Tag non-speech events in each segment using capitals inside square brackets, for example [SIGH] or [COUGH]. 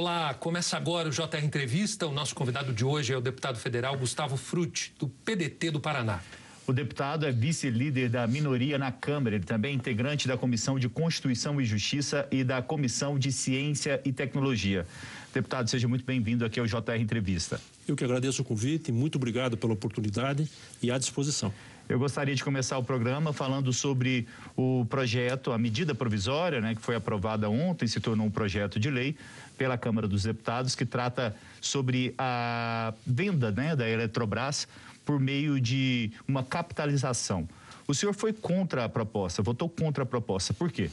Olá, começa agora o JR Entrevista. O nosso convidado de hoje é o deputado federal Gustavo Frutti, do PDT do Paraná. O deputado é vice-líder da minoria na Câmara. Ele também é integrante da Comissão de Constituição e Justiça e da Comissão de Ciência e Tecnologia. Deputado, seja muito bem-vindo aqui ao JR Entrevista. Eu que agradeço o convite, muito obrigado pela oportunidade e à disposição. Eu gostaria de começar o programa falando sobre o projeto, a medida provisória, né, que foi aprovada ontem, se tornou um projeto de lei pela Câmara dos Deputados, que trata sobre a venda né, da Eletrobras por meio de uma capitalização. O senhor foi contra a proposta, votou contra a proposta. Por quê?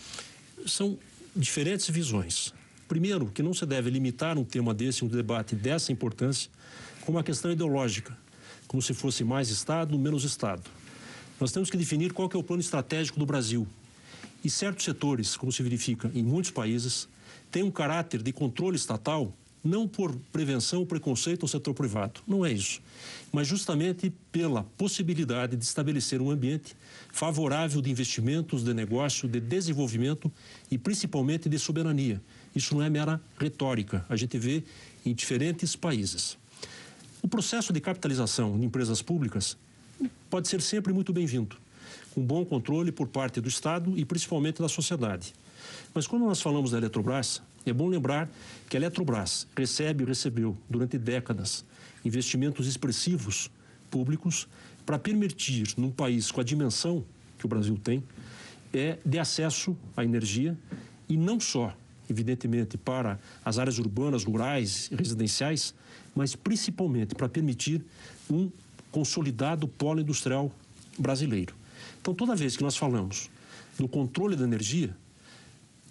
São diferentes visões. Primeiro, que não se deve limitar um tema desse, um debate dessa importância, com uma questão ideológica, como se fosse mais Estado, menos Estado. Nós temos que definir qual que é o plano estratégico do Brasil. E certos setores, como se verifica em muitos países, têm um caráter de controle estatal não por prevenção ou preconceito ao setor privado, não é isso, mas justamente pela possibilidade de estabelecer um ambiente favorável de investimentos, de negócio, de desenvolvimento e principalmente de soberania. Isso não é mera retórica, a gente vê em diferentes países. O processo de capitalização de empresas públicas pode ser sempre muito bem-vindo, com bom controle por parte do Estado e principalmente da sociedade. Mas quando nós falamos da Eletrobras, é bom lembrar que a Eletrobras recebe e recebeu durante décadas investimentos expressivos públicos para permitir, num país com a dimensão que o Brasil tem, é de acesso à energia e não só, evidentemente, para as áreas urbanas, rurais e residenciais, mas principalmente para permitir um consolidado polo industrial brasileiro. Então, toda vez que nós falamos do controle da energia,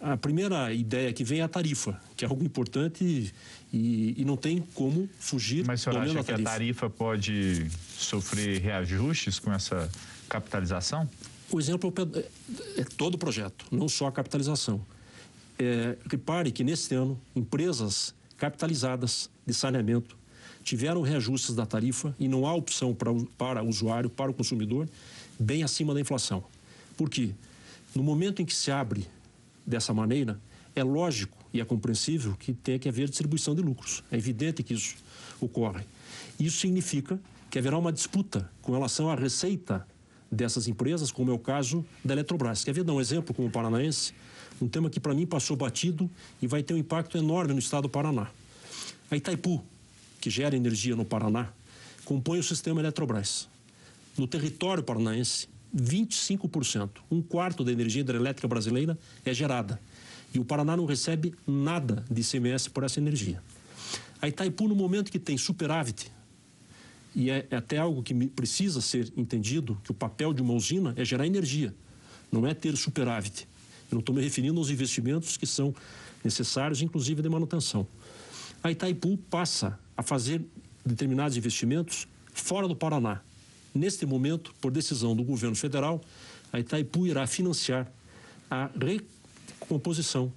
a primeira ideia que vem é a tarifa, que é algo importante e, e não tem como fugir. Mas o senhor acha a que a tarifa pode sofrer reajustes com essa capitalização? O exemplo é, é todo o projeto, não só a capitalização. É, repare que neste ano, empresas capitalizadas de saneamento tiveram reajustes da tarifa e não há opção para, para o usuário, para o consumidor, bem acima da inflação. Por quê? No momento em que se abre dessa maneira, é lógico e é compreensível que tenha que haver distribuição de lucros. É evidente que isso ocorre. Isso significa que haverá uma disputa com relação à receita dessas empresas, como é o caso da Eletrobras. Quer ver dar um exemplo como o paranaense? Um tema que para mim passou batido e vai ter um impacto enorme no estado do Paraná. A Itaipu, que gera energia no Paraná, compõe o sistema Eletrobras. No território paranaense, 25%, um quarto da energia hidrelétrica brasileira é gerada. E o Paraná não recebe nada de ICMS por essa energia. A Itaipu, no momento que tem superávit, e é, é até algo que precisa ser entendido, que o papel de uma usina é gerar energia, não é ter superávit. Eu não estou me referindo aos investimentos que são necessários, inclusive de manutenção. A Itaipu passa a fazer determinados investimentos fora do Paraná, Neste momento, por decisão do governo federal, a Itaipu irá financiar a recomposição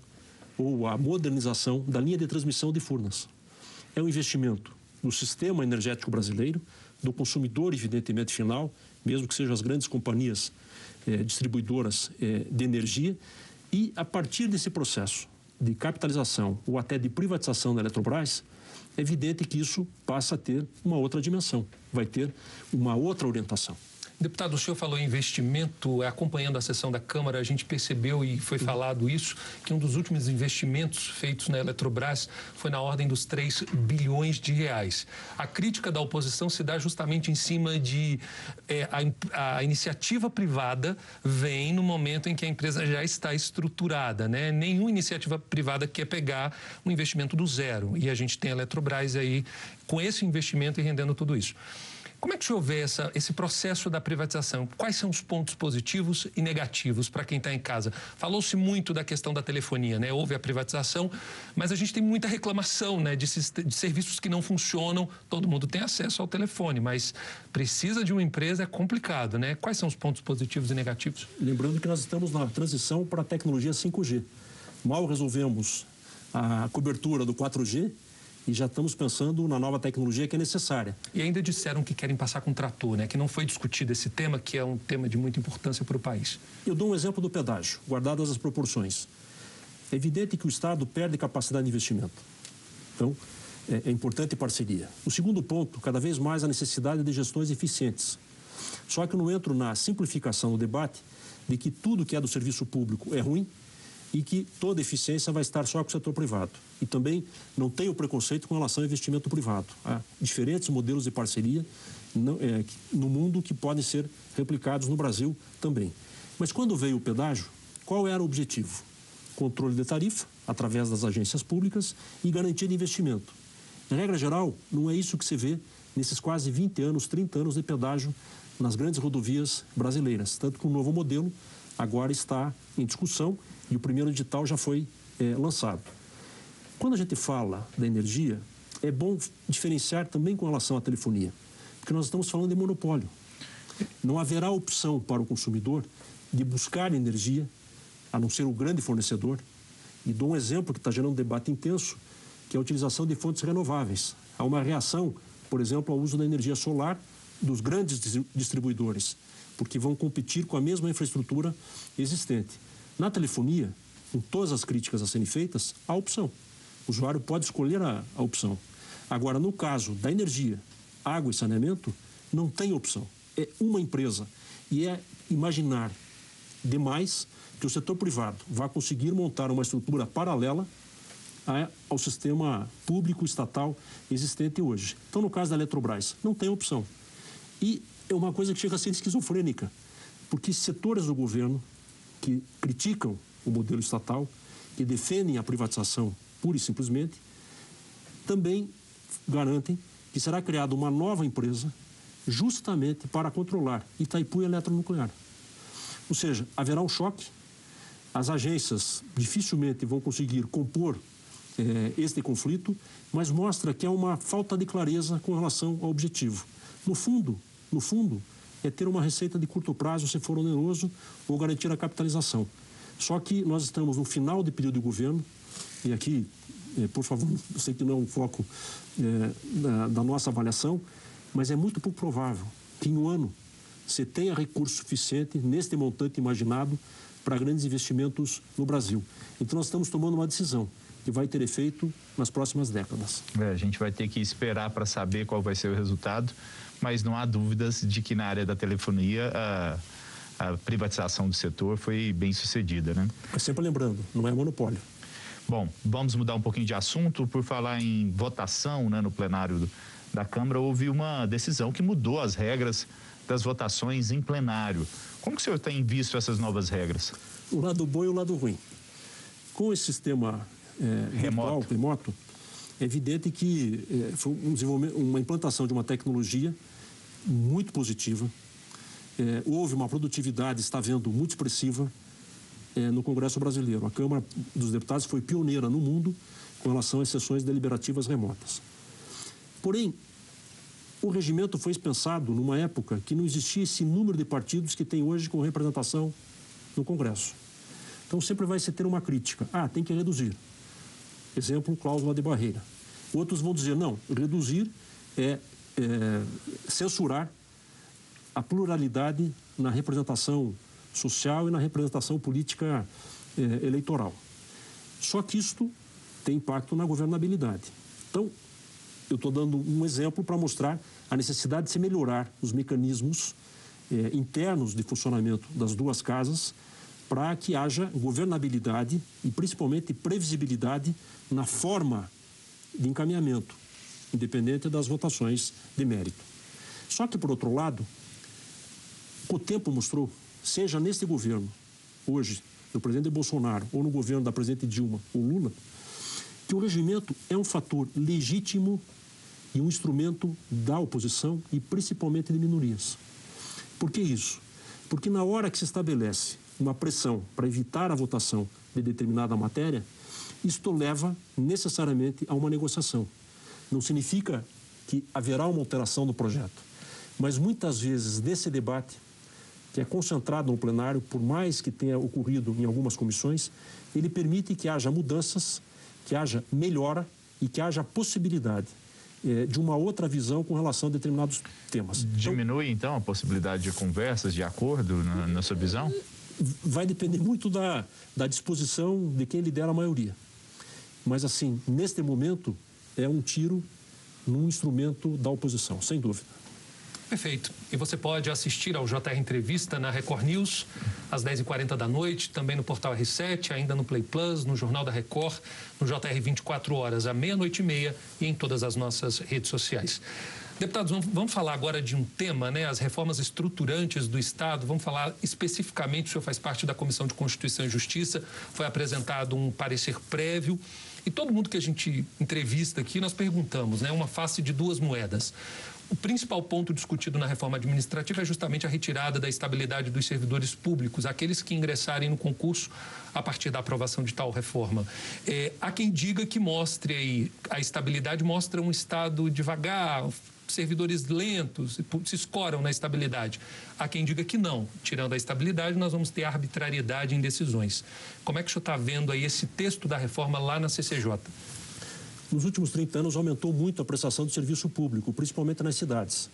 ou a modernização da linha de transmissão de Furnas. É um investimento no sistema energético brasileiro, do consumidor, evidentemente, final, mesmo que sejam as grandes companhias eh, distribuidoras eh, de energia, e a partir desse processo de capitalização ou até de privatização da Eletrobras, é evidente que isso passa a ter uma outra dimensão, vai ter uma outra orientação. Deputado, o senhor falou em investimento, acompanhando a sessão da Câmara, a gente percebeu e foi falado isso, que um dos últimos investimentos feitos na Eletrobras foi na ordem dos 3 bilhões de reais. A crítica da oposição se dá justamente em cima de é, a, a, iniciativa privada vem no momento em que a empresa já está estruturada, né? Nenhuma iniciativa privada quer pegar um investimento do zero e a gente tem a Eletrobras aí com esse investimento e rendendo tudo isso. Como é que o senhor vê essa, esse processo da privatização? Quais são os pontos positivos e negativos para quem está em casa? Falou-se muito da questão da telefonia, né? Houve a privatização, mas a gente tem muita reclamação, né? De, de serviços que não funcionam. Todo mundo tem acesso ao telefone, mas precisa de uma empresa é complicado, né? Quais são os pontos positivos e negativos? Lembrando que nós estamos na transição para a tecnologia 5G. Mal resolvemos a cobertura do 4G, e já estamos pensando na nova tecnologia que é necessária. E ainda disseram que querem passar com trator, né? Que não foi discutido esse tema, que é um tema de muita importância para o país. Eu dou um exemplo do pedágio, guardadas as proporções. É evidente que o Estado perde capacidade de investimento. Então, é, é importante parceria. O segundo ponto, cada vez mais a necessidade de gestões eficientes. Só que eu não entro na simplificação do debate de que tudo que é do serviço público é ruim e que toda eficiência vai estar só com o setor privado. E também não tenho preconceito com relação ao investimento privado. Há diferentes modelos de parceria no, é, no mundo que podem ser replicados no Brasil também. Mas quando veio o pedágio, qual era o objetivo? Controle de tarifa, através das agências públicas, e garantia de investimento. Em regra geral, não é isso que se vê nesses quase 20 anos, 30 anos de pedágio nas grandes rodovias brasileiras. Tanto que o novo modelo agora está em discussão e o primeiro edital já foi é, lançado. Quando a gente fala da energia, é bom diferenciar também com relação à telefonia, porque nós estamos falando de monopólio. Não haverá opção para o consumidor de buscar energia, a não ser o grande fornecedor. E dou um exemplo que está gerando um debate intenso, que é a utilização de fontes renováveis. Há uma reação, por exemplo, ao uso da energia solar dos grandes distribuidores, porque vão competir com a mesma infraestrutura existente. Na telefonia, com todas as críticas a serem feitas, há opção. O usuário pode escolher a, a opção. Agora, no caso da energia, água e saneamento, não tem opção. É uma empresa. E é imaginar demais que o setor privado vai conseguir montar uma estrutura paralela ao sistema público estatal existente hoje. Então, no caso da Eletrobras, não tem opção. E é uma coisa que chega a ser esquizofrênica, porque setores do governo que criticam o modelo estatal, que defendem a privatização pura e simplesmente, também garantem que será criada uma nova empresa justamente para controlar Itaipu Eletronuclear. Ou seja, haverá um choque, as agências dificilmente vão conseguir compor eh, este conflito, mas mostra que há uma falta de clareza com relação ao objetivo. No fundo, no fundo, é ter uma receita de curto prazo, se for oneroso, ou garantir a capitalização. Só que nós estamos no final de período de governo, e aqui, é, por favor, [LAUGHS] eu sei que não é um foco é, da, da, nossa avaliação, mas é muito pouco provável que em um ano você tenha recurso suficiente neste montante imaginado para grandes investimentos no Brasil. Então nós estamos tomando uma decisão que vai ter efeito nas próximas décadas. É, a gente vai ter que esperar para saber qual vai ser o resultado mas não há dúvidas de que na área da telefonia a, a privatização do setor foi bem sucedida, né? Sempre lembrando, não é monopólio. Bom, vamos mudar um pouquinho de assunto. Por falar em votação né, no plenário da Câmara, houve uma decisão que mudou as regras das votações em plenário. Como que o senhor tem visto essas novas regras? O lado bom e o lado ruim. Com esse sistema é, remoto. Virtual, remoto, é evidente que é, foi um desenvolvimento, uma implantação de uma tecnologia muito positiva. É, houve uma produtividade, está vendo, muito expressiva é, no Congresso Brasileiro. A Câmara dos Deputados foi pioneira no mundo com relação às sessões deliberativas remotas. Porém, o regimento foi pensado numa época que não existia esse número de partidos que tem hoje com representação no Congresso. Então sempre vai se ter uma crítica. Ah, tem que reduzir. Exemplo, cláusula de barreira. Outros vão dizer, não, reduzir é, é censurar a pluralidade na representação social e na representação política é, eleitoral. Só que isto tem impacto na governabilidade. Então, eu estou dando um exemplo para mostrar a necessidade de se melhorar os mecanismos é, internos de funcionamento das duas casas para que haja governabilidade e principalmente previsibilidade na forma de encaminhamento, independente das votações de mérito. Só que, por outro lado, o tempo mostrou, seja neste governo, hoje, do presidente Bolsonaro, ou no governo da presidente Dilma ou Lula, que o regimento é um fator legítimo e um instrumento da oposição e principalmente de minorias. Por que isso? Porque na hora que se estabelece uma pressão para evitar a votação de determinada matéria, isto leva necessariamente a uma negociação. Não significa que haverá uma alteração do projeto, mas muitas vezes nesse debate, que é concentrado no plenário, por mais que tenha ocorrido em algumas comissões, ele permite que haja mudanças, que haja melhora e que haja possibilidade é, de uma outra visão com relação a determinados temas. Diminui, então, a possibilidade de conversas, de acordo, na, na sua visão? Vai depender muito da, da disposição de quem lidera a maioria. Mas, assim, neste momento, é um tiro num instrumento da oposição, sem dúvida. Perfeito. E você pode assistir ao JR Entrevista na Record News, às 10h40 da noite, também no Portal R7, ainda no Play Plus, no Jornal da Record, no JR 24 horas, à meia-noite e meia e em todas as nossas redes sociais. Deputados, vamos falar agora de um tema, né? As reformas estruturantes do Estado. Vamos falar especificamente, o senhor faz parte da Comissão de Constituição e Justiça, foi apresentado um parecer prévio. E todo mundo que a gente entrevista aqui, nós perguntamos, né? Uma face de duas moedas. O principal ponto discutido na reforma administrativa é justamente a retirada da estabilidade dos servidores públicos, aqueles que ingressarem no concurso a partir da aprovação de tal reforma. É, há quem diga que mostre aí, a estabilidade mostra um Estado devagar, servidores lentos, se escoram na estabilidade. Há quem diga que não. Tirando a estabilidade, nós vamos ter arbitrariedade em decisões. Como é que o senhor está vendo aí esse texto da reforma lá na CCJ? Nos últimos 30 anos, aumentou muito a prestação de serviço público, principalmente nas cidades.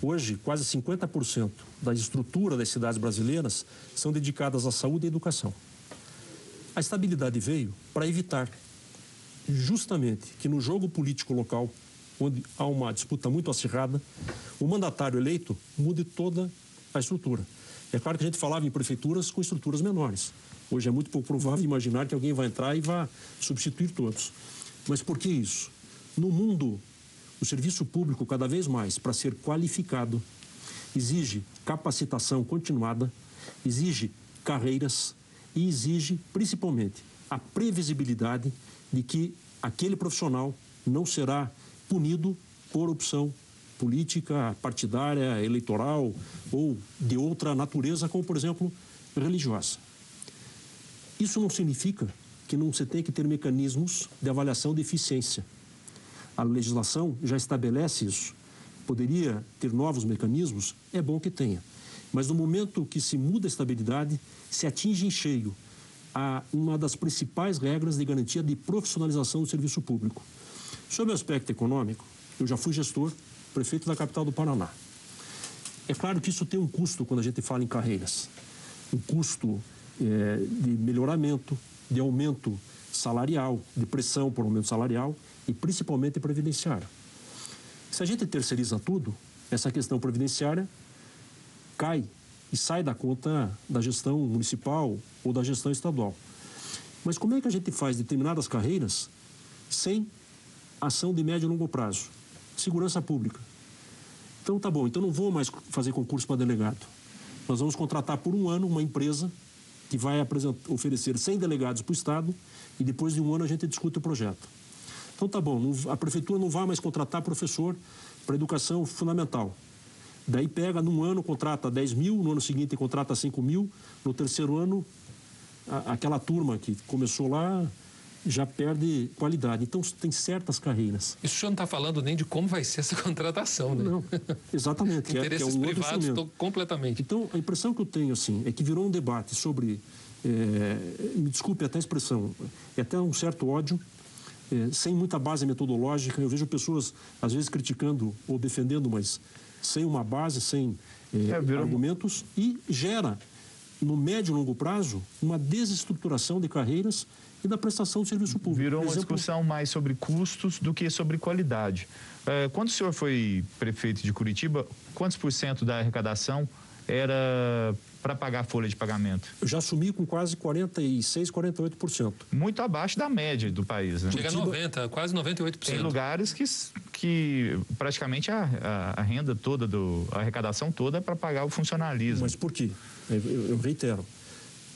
Hoje, quase 50% da estrutura das cidades brasileiras são dedicadas à saúde e à educação. A estabilidade veio para evitar justamente que no jogo político local, onde há uma disputa muito acirrada, o mandatário eleito mude toda a estrutura. É claro que a gente falava em prefeituras com estruturas menores. Hoje é muito pouco provável imaginar que alguém vai entrar e vá substituir todos. Mas por que isso? No mundo, o serviço público, cada vez mais, para ser qualificado, exige capacitação continuada, exige carreiras e exige, principalmente, a previsibilidade de que aquele profissional não será punido por opção política, partidária, eleitoral ou de outra natureza, como, por exemplo, religiosa. Isso não significa que não se tem que ter mecanismos de avaliação de eficiência. A legislação já estabelece isso. Poderia ter novos mecanismos? É bom que tenha. Mas no momento que se muda a estabilidade, se atinge em cheio a uma das principais regras de garantia de profissionalização do serviço público. Sobre o aspecto econômico, eu já fui gestor, prefeito da capital do Paraná. É claro que isso tem um custo quando a gente fala em carreiras. Um custo é, de melhoramento, de aumento salarial, de pressão por aumento salarial e principalmente previdenciário. Se a gente terceiriza tudo, essa questão previdenciária cai e sai da conta da gestão municipal ou da gestão estadual. Mas como é que a gente faz determinadas carreiras sem ação de médio e longo prazo? Segurança pública. Então tá bom, então não vou mais fazer concurso para delegado. Nós vamos contratar por um ano uma empresa que vai oferecer 100 delegados para o Estado e depois de um ano a gente discute o projeto. Então tá bom, a prefeitura não vai mais contratar professor para educação fundamental. Daí pega num ano, contrata 10 mil, no ano seguinte contrata 5 mil, no terceiro ano, a, aquela turma que começou lá já perde qualidade. Então, tem certas carreiras. Isso o senhor não está falando nem de como vai ser essa [LAUGHS] contratação, né? Não, exatamente. É, Interesses é, é um privados estão completamente. Então, a impressão que eu tenho, assim, é que virou um debate sobre, é, me desculpe até a expressão, é até um certo ódio, é, sem muita base metodológica. Eu vejo pessoas, às vezes, criticando ou defendendo, mas sem uma base, sem é, é argumentos, e gera, no médio e longo prazo, uma desestruturação de carreiras e da prestação de serviço público. Virou uma exemplo... discussão mais sobre custos do que sobre qualidade. É, quando o senhor foi prefeito de Curitiba, quantos por cento da arrecadação era para pagar a folha de pagamento? Eu já assumi com quase 46, 48%. Muito abaixo da média do país, né? Chega a 90, quase 98%. Tem lugares que, que praticamente a, a, a renda toda, do, a arrecadação toda é para pagar o funcionalismo. Mas por quê? eu, eu reitero,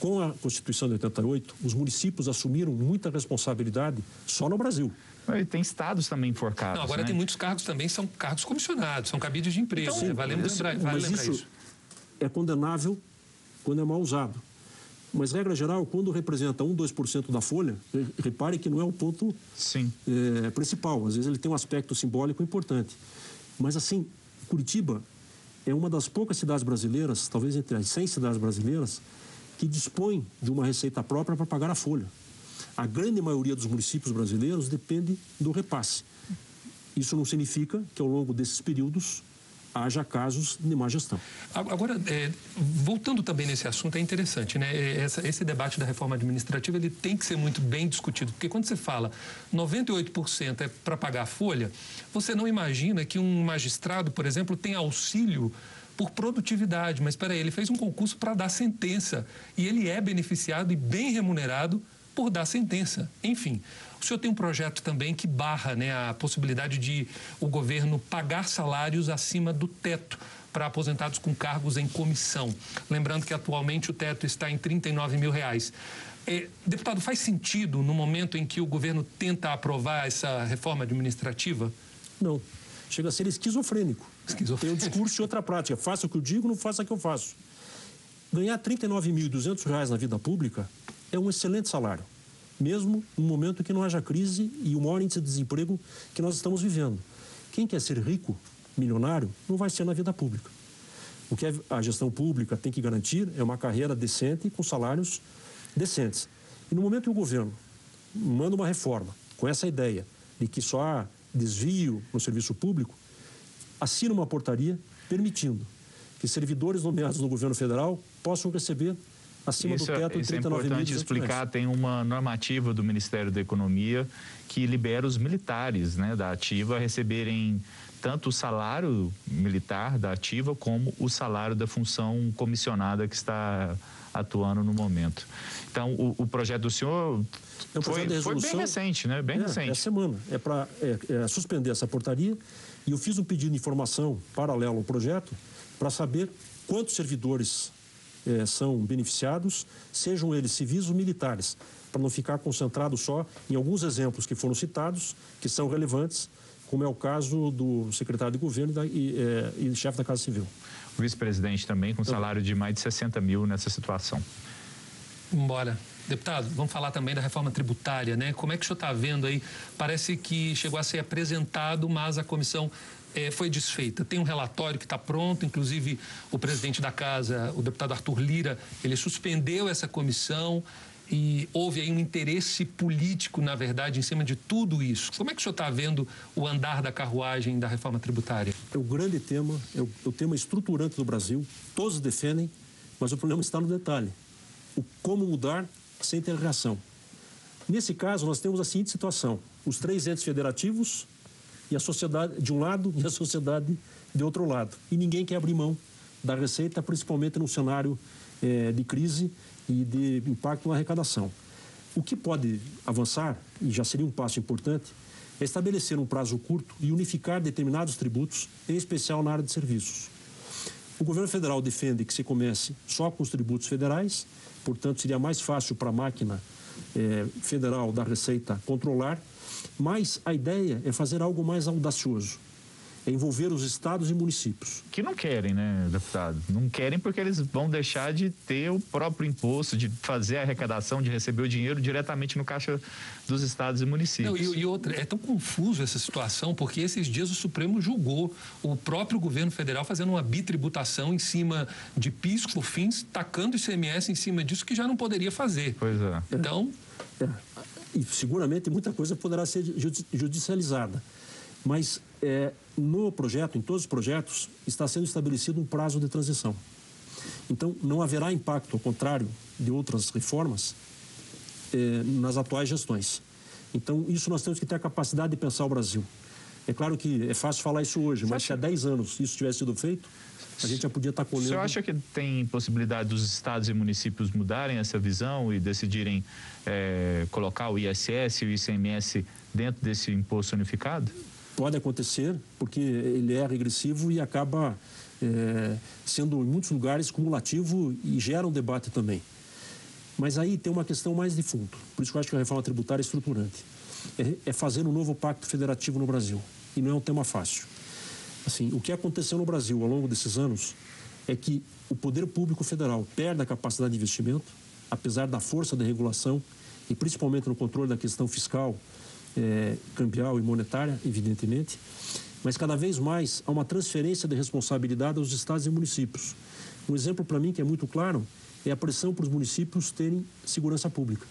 com a Constituição de 88, os municípios assumiram muita responsabilidade só no Brasil. E tem estados também enforcados. Não, agora né? tem muitos cargos também, são cargos comissionados, são cabides de emprego. Então, né? vale lembrar, vale mas lembrar isso, isso. É condenável quando é mal usado. Mas, regra geral, quando representa 1, 2% da folha, repare que não é o ponto é, principal. Às vezes ele tem um aspecto simbólico importante. Mas, assim, Curitiba é uma das poucas cidades brasileiras, talvez entre as 100 cidades brasileiras, que dispõe de uma receita própria para pagar a folha. A grande maioria dos municípios brasileiros depende do repasse. Isso não significa que ao longo desses períodos haja casos de má gestão. Agora, é, voltando também nesse assunto, é interessante, né? É, essa, esse debate da reforma administrativa ele tem que ser muito bem discutido, porque quando você fala 98% é para pagar a folha, você não imagina que um magistrado, por exemplo, tem auxílio por produtividade, mas espera aí, ele fez um concurso para dar sentença e ele é beneficiado e bem remunerado por dar sentença. Enfim, o senhor tem um projeto também que barra né, a possibilidade de o governo pagar salários acima do teto para aposentados com cargos em comissão. Lembrando que atualmente o teto está em 39 mil reais. É, deputado, faz sentido no momento em que o governo tenta aprovar essa reforma administrativa? Não. Chega a ser esquizofrênico. Tem um discurso e outra prática. Faça o que eu digo, não faça o que eu faço. Ganhar R$ 39.200 na vida pública é um excelente salário, mesmo no momento que não haja crise e o maior índice de desemprego que nós estamos vivendo. Quem quer ser rico, milionário, não vai ser na vida pública. O que a gestão pública tem que garantir é uma carreira decente com salários decentes. E no momento que o governo manda uma reforma com essa ideia de que só há desvio no serviço público, assina uma portaria permitindo que servidores nomeados no governo federal possam receber acima isso, do teto isso é importante explicar. Tem uma normativa do Ministério da Economia que libera os militares né, da ativa a receberem tanto o salário militar da ativa como o salário da função comissionada que está atuando no momento. Então, o, o projeto do senhor é um foi, foi, bem recente, né? Bem é, recente. É semana. É para é, é, suspender essa portaria e eu fiz um pedido de informação paralelo ao projeto para saber quantos servidores é, são beneficiados, sejam eles civis ou militares, para não ficar concentrado só em alguns exemplos que foram citados, que são relevantes, como é o caso do secretário de governo e, da, e, é, e chefe da Casa Civil. O vice-presidente também com salário de mais de 60 mil nessa situação. Bora. Deputado, vamos falar também da reforma tributária, né? Como é que o senhor está vendo aí? Parece que chegou a ser apresentado, mas a comissão é, foi desfeita. Tem um relatório que está pronto, inclusive o presidente da casa, o deputado Arthur Lira, ele suspendeu essa comissão e houve aí um interesse político, na verdade, em cima de tudo isso. Como é que o senhor está vendo o andar da carruagem da reforma tributária? É o grande tema, é o, é o tema estruturante do Brasil. Todos defendem, mas o problema está no detalhe. O como mudar sem reação. Nesse caso, nós temos a seguinte situação: os três entes federativos e a sociedade de um lado [LAUGHS] e a sociedade de outro lado. E ninguém quer abrir mão da receita, principalmente num cenário é, de crise e de impacto na arrecadação. O que pode avançar, e já seria um passo importante, é estabelecer um prazo curto e unificar determinados tributos, em especial na área de serviços. O governo federal defende que se comece só com os tributos federais, portanto, seria mais fácil para a máquina é, federal da Receita controlar mas a ideia é fazer algo mais audacioso. É envolver os estados e municípios. Que não querem, né, deputado? Não querem porque eles vão deixar de ter o próprio imposto, de fazer a arrecadação, de receber o dinheiro diretamente no caixa dos estados e municípios. Não, e, e outra, é tão confuso essa situação, porque esses dias o Supremo julgou o próprio governo federal fazendo uma bitributação em cima de PIS, COFINS, tacando ICMS em cima disso que já não poderia fazer. Pois é. Então. É e seguramente muita coisa poderá ser judicializada. Mas é, no projeto, em todos os projetos, está sendo estabelecido um prazo de transição. Então, não haverá impacto, ao contrário de outras reformas, é, nas atuais gestões. Então, isso nós temos que ter a capacidade de pensar o Brasil. É claro que é fácil falar isso hoje, mas se há 10 anos isso tivesse sido feito, a gente já podia estar colhendo. Senhor acha que tem possibilidade dos estados e municípios mudarem essa visão e decidirem é, colocar o ISS e o ICMS dentro desse imposto unificado? Pode acontecer, porque ele é regressivo e acaba é, sendo, em muitos lugares, cumulativo e gera um debate também. Mas aí tem uma questão mais de fundo. Por isso que eu acho que a reforma tributária é estruturante. É, é fazer um novo pacto federativo no Brasil. E não é um tema fácil. Assim, o que aconteceu no Brasil ao longo desses anos é que o poder público federal perde a capacidade de investimento, apesar da força da regulação e principalmente no controle da questão fiscal, é, cambial e monetária, evidentemente, mas cada vez mais há uma transferência de responsabilidade aos estados e municípios. Um exemplo para mim que é muito claro é a pressão para os municípios terem segurança pública.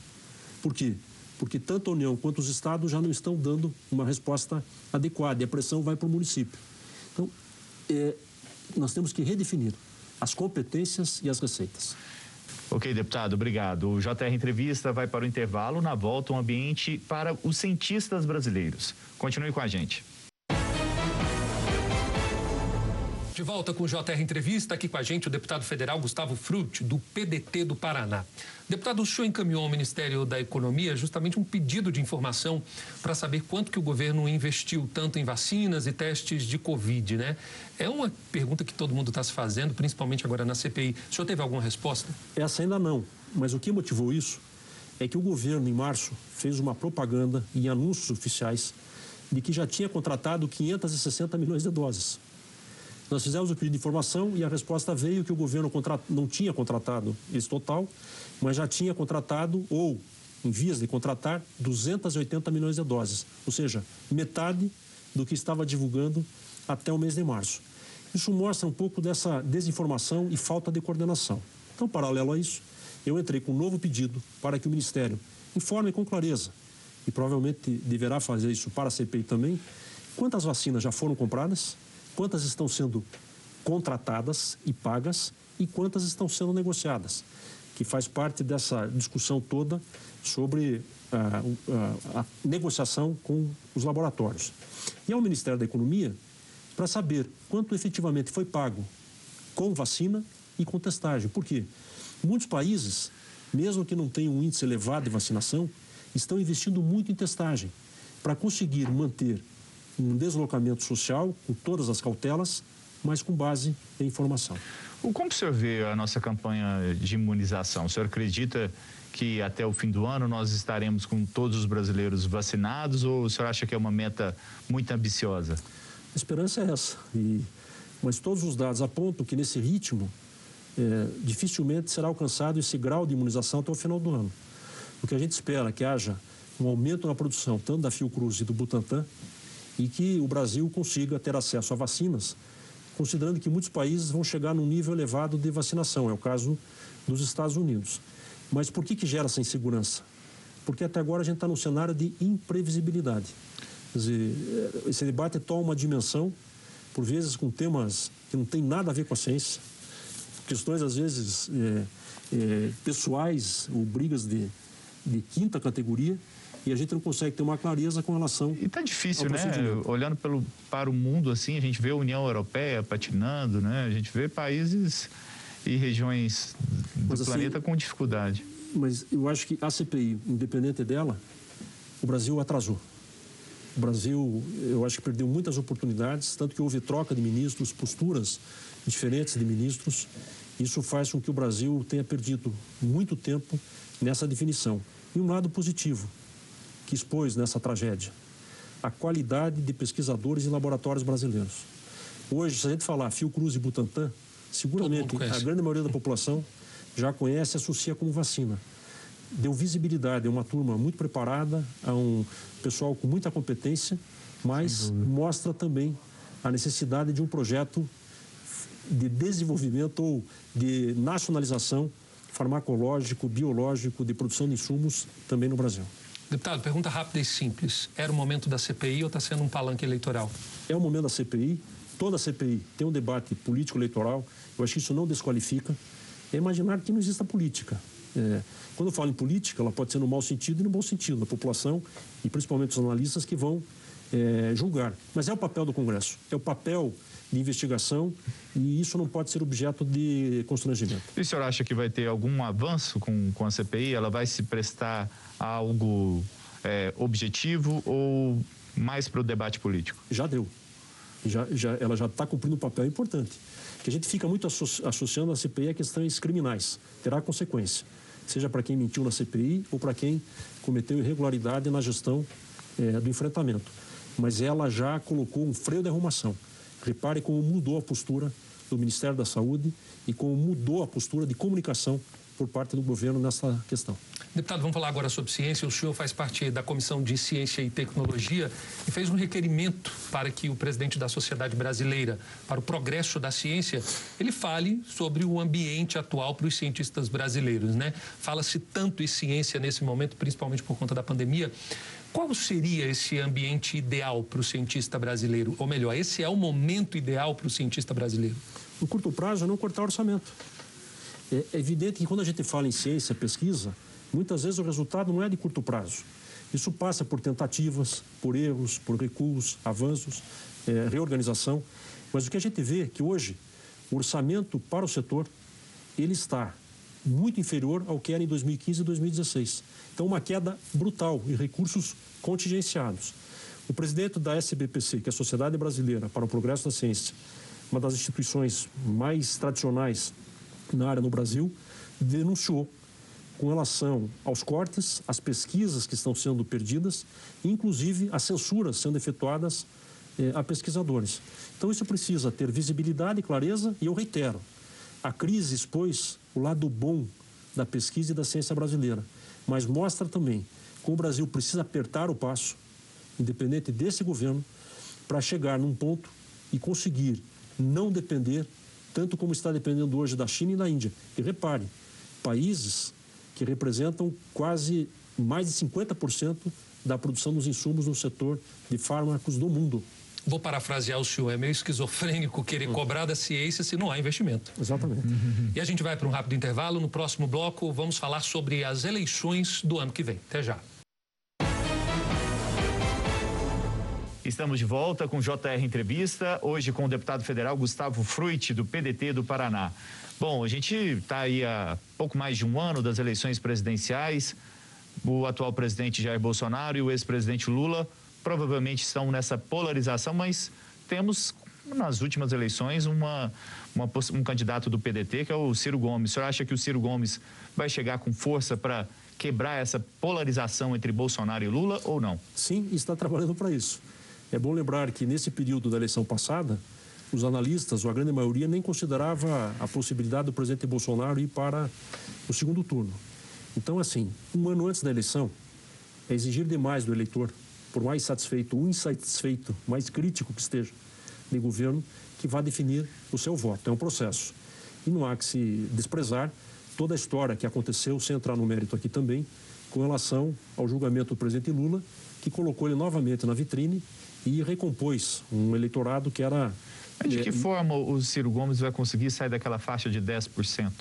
Por quê? Porque tanto a União quanto os estados já não estão dando uma resposta adequada e a pressão vai para o município. Então, é, nós temos que redefinir as competências e as receitas. Ok, deputado, obrigado. O JR Entrevista vai para o intervalo. Na volta, um ambiente para os cientistas brasileiros. Continue com a gente. De volta com o JR Entrevista, aqui com a gente o deputado federal Gustavo Frutti, do PDT do Paraná. Deputado, o senhor encaminhou ao Ministério da Economia justamente um pedido de informação para saber quanto que o governo investiu tanto em vacinas e testes de Covid, né? É uma pergunta que todo mundo está se fazendo, principalmente agora na CPI. O senhor teve alguma resposta? Essa ainda não, mas o que motivou isso é que o governo, em março, fez uma propaganda em anúncios oficiais de que já tinha contratado 560 milhões de doses. Nós fizemos o pedido de informação e a resposta veio que o governo não tinha contratado esse total, mas já tinha contratado ou em vias de contratar 280 milhões de doses, ou seja, metade do que estava divulgando até o mês de março. Isso mostra um pouco dessa desinformação e falta de coordenação. Então, paralelo a isso, eu entrei com um novo pedido para que o Ministério informe com clareza, e provavelmente deverá fazer isso para a CPI também, quantas vacinas já foram compradas, quantas estão sendo contratadas e pagas e quantas estão sendo negociadas, que faz parte dessa discussão toda sobre a, ah, ah, a negociação com os laboratórios. E ao Ministério da Economia para saber quanto efetivamente foi pago com vacina e com testagem. Por quê? Muitos países, mesmo que não tenham um índice elevado de vacinação, estão investindo muito em testagem para conseguir manter um deslocamento social com todas as cautelas, mas com base em informação. Como o senhor vê a nossa campanha de imunização? O senhor acredita que até o fim do ano nós estaremos com todos os brasileiros vacinados ou o senhor acha que é uma meta muito ambiciosa? A esperança é essa. E, mas todos os dados apontam que nesse ritmo é, dificilmente será alcançado esse grau de imunização até o final do ano. O que a gente espera é que haja um aumento na produção tanto da Fiocruz e do Butantan e que o Brasil consiga ter acesso a vacinas, considerando que muitos países vão chegar num nível elevado de vacinação, é o caso dos Estados Unidos. Mas por que, que gera essa insegurança? Porque até agora a gente está num cenário de imprevisibilidade. Quer dizer, esse debate toma uma dimensão, por vezes com temas que não tem nada a ver com a ciência, questões às vezes é, é, pessoais ou brigas de, de quinta categoria, e a gente não consegue ter uma clareza com relação. E tá difícil, né? Olhando pelo, para o mundo assim, a gente vê a União Europeia patinando, né? A gente vê países e regiões do mas, assim, planeta assim, com dificuldade. Mas eu acho que a CPI, independente dela, o Brasil atrasou. O Brasil, eu acho que perdeu muitas oportunidades, tanto que houve troca de ministros, posturas diferentes de ministros. Isso faz com que o Brasil tenha perdido muito tempo nessa definição. E um lado positivo, que expôs nessa tragédia a qualidade de pesquisadores e laboratórios brasileiros. Hoje, se a gente falar Fiocruz e Butantan, seguramente a grande maioria da população já conhece e associa como vacina. Deu visibilidade, é uma turma muito preparada, é um pessoal com muita competência, mas mostra também a necessidade de um projeto de desenvolvimento ou de nacionalização farmacológico, biológico, de produção de insumos também no Brasil. Deputado, pergunta rápida e simples. Era o momento da CPI ou está sendo um palanque eleitoral? É o momento da CPI. Toda CPI tem um debate político-eleitoral. Eu acho que isso não desqualifica. É imaginar que não exista política. É, quando eu falo em política, ela pode ser no mau sentido e no bom sentido, da população e principalmente os analistas que vão é, julgar. Mas é o papel do Congresso, é o papel de investigação e isso não pode ser objeto de constrangimento. E o senhor acha que vai ter algum avanço com, com a CPI? Ela vai se prestar a algo é, objetivo ou mais para o debate político? Já deu. Já, já, ela já está cumprindo um papel importante. Que a gente fica muito associando a CPI a questões criminais. Terá consequência, seja para quem mentiu na CPI ou para quem cometeu irregularidade na gestão é, do enfrentamento. Mas ela já colocou um freio de arrumação Repare como mudou a postura do Ministério da Saúde e como mudou a postura de comunicação por parte do governo nessa questão. Deputado, vamos falar agora sobre ciência. O senhor faz parte da Comissão de Ciência e Tecnologia e fez um requerimento para que o presidente da Sociedade Brasileira para o Progresso da Ciência ele fale sobre o ambiente atual para os cientistas brasileiros, né? Fala-se tanto em ciência nesse momento, principalmente por conta da pandemia. Qual seria esse ambiente ideal para o cientista brasileiro? Ou melhor, esse é o momento ideal para o cientista brasileiro? No curto prazo, é não cortar orçamento. É evidente que quando a gente fala em ciência, pesquisa, Muitas vezes o resultado não é de curto prazo. Isso passa por tentativas, por erros, por recuos, avanços, é, reorganização. Mas o que a gente vê é que hoje o orçamento para o setor ele está muito inferior ao que era em 2015 e 2016. Então, uma queda brutal em recursos contingenciados. O presidente da SBPC, que é a Sociedade Brasileira para o Progresso da Ciência, uma das instituições mais tradicionais área no Brasil, denunciou com relação aos cortes, às pesquisas que estão sendo perdidas, inclusive as censuras sendo efetuadas eh, a pesquisadores. Então, isso precisa ter visibilidade e clareza, e eu reitero: a crise expôs o lado bom da pesquisa e da ciência brasileira, mas mostra também que o Brasil precisa apertar o passo, independente desse governo, para chegar num ponto e conseguir não depender tanto como está dependendo hoje da China e da Índia. E repare, países que representam quase mais de 50% da produção dos insumos no setor de fármacos do mundo. Vou parafrasear o senhor, é meio esquizofrênico querer uhum. cobrar da ciência se não há investimento. Exatamente. E a gente vai para um rápido intervalo. No próximo bloco, vamos falar sobre as eleições do ano que vem. Até já. Estamos de volta com JR Entrevista, hoje com o deputado federal Gustavo Fruit, do PDT do Paraná. Bom, a gente está aí há pouco mais de um ano das eleições presidenciais. O atual presidente Jair Bolsonaro e o ex-presidente Lula provavelmente estão nessa polarização, mas temos nas últimas eleições uma, uma, um candidato do PDT, que é o Ciro Gomes. O senhor acha que o Ciro Gomes vai chegar com força para quebrar essa polarização entre Bolsonaro e Lula ou não? Sim, está trabalhando para isso. É bom lembrar que nesse período da eleição passada, os analistas, ou a grande maioria, nem considerava a possibilidade do presidente Bolsonaro ir para o segundo turno. Então, assim, um ano antes da eleição, é exigir demais do eleitor, por mais satisfeito ou insatisfeito, mais crítico que esteja de governo, que vá definir o seu voto. É um processo. E não há que se desprezar toda a história que aconteceu, sem entrar no mérito aqui também, com relação ao julgamento do presidente Lula, que colocou ele novamente na vitrine e recompôs um eleitorado que era de que forma o Ciro Gomes vai conseguir sair daquela faixa de 10%?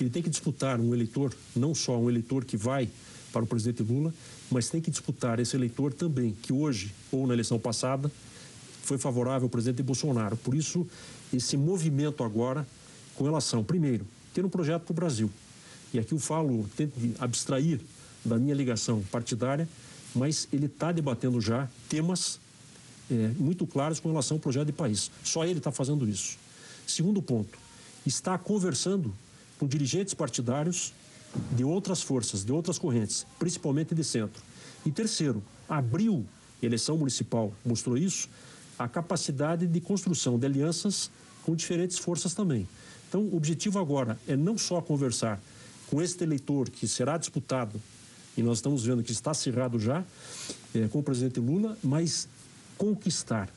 Ele tem que disputar um eleitor, não só um eleitor que vai para o presidente Lula, mas tem que disputar esse eleitor também, que hoje, ou na eleição passada, foi favorável ao presidente Bolsonaro. Por isso, esse movimento agora, com relação, primeiro, ter um projeto para o Brasil. E aqui eu falo, tento abstrair da minha ligação partidária, mas ele está debatendo já temas é, muito claras com relação ao projeto de país. Só ele está fazendo isso. Segundo ponto, está conversando com dirigentes partidários de outras forças, de outras correntes, principalmente de centro. E terceiro, abriu, eleição municipal mostrou isso, a capacidade de construção de alianças com diferentes forças também. Então, o objetivo agora é não só conversar com este eleitor que será disputado, e nós estamos vendo que está acirrado já, é, com o presidente Lula, mas conquistar,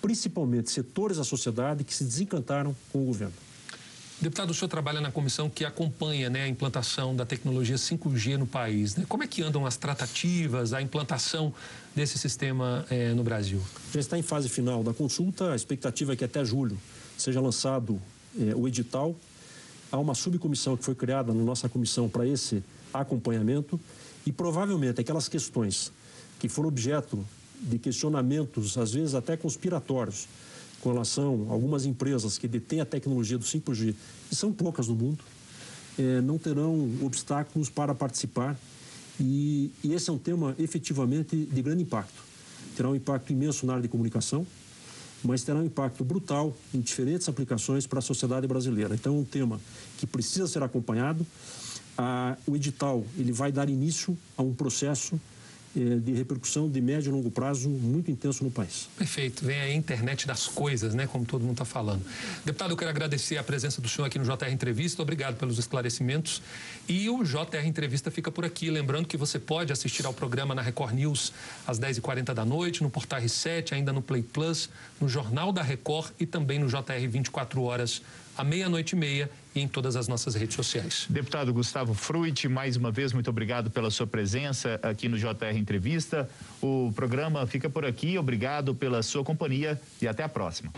principalmente setores da sociedade que se desencantaram com o governo. Deputado, o senhor trabalha na comissão que acompanha né, a implantação da tecnologia 5G no país. Né? Como é que andam as tratativas, a implantação desse sistema eh, no Brasil? Já está em fase final da consulta, a expectativa é que até julho seja lançado eh, o edital. Há uma subcomissão que foi criada na nossa comissão para esse acompanhamento e provavelmente aquelas questões que foram objeto de questionamentos, às vezes até conspiratórios, com relação a algumas empresas que detêm a tecnologia do 5G, e são poucas no mundo, é, não terão obstáculos para participar. E, e esse é um tema efetivamente de grande impacto. Terá um impacto imenso na área de comunicação, mas terá um impacto brutal em diferentes aplicações para a sociedade brasileira. Então, é um tema que precisa ser acompanhado. o edital ele vai dar início a um processo de repercussão de médio e longo prazo muito intenso no país. Perfeito. Vem a internet das coisas, né? Como todo mundo está falando. Deputado, eu quero agradecer a presença do senhor aqui no JR Entrevista. Obrigado pelos esclarecimentos. E o JR Entrevista fica por aqui. Lembrando que você pode assistir ao programa na Record News às 10h40 da noite, no Portal R7, ainda no Play Plus, no Jornal da Record e também no JR 24 horas à meia-noite e meia e em todas as nossas redes sociais. Deputado Gustavo Fruit, mais uma vez, muito obrigado pela sua presença aqui no JR Entrevista. O programa fica por aqui. Obrigado pela sua companhia e até a próxima.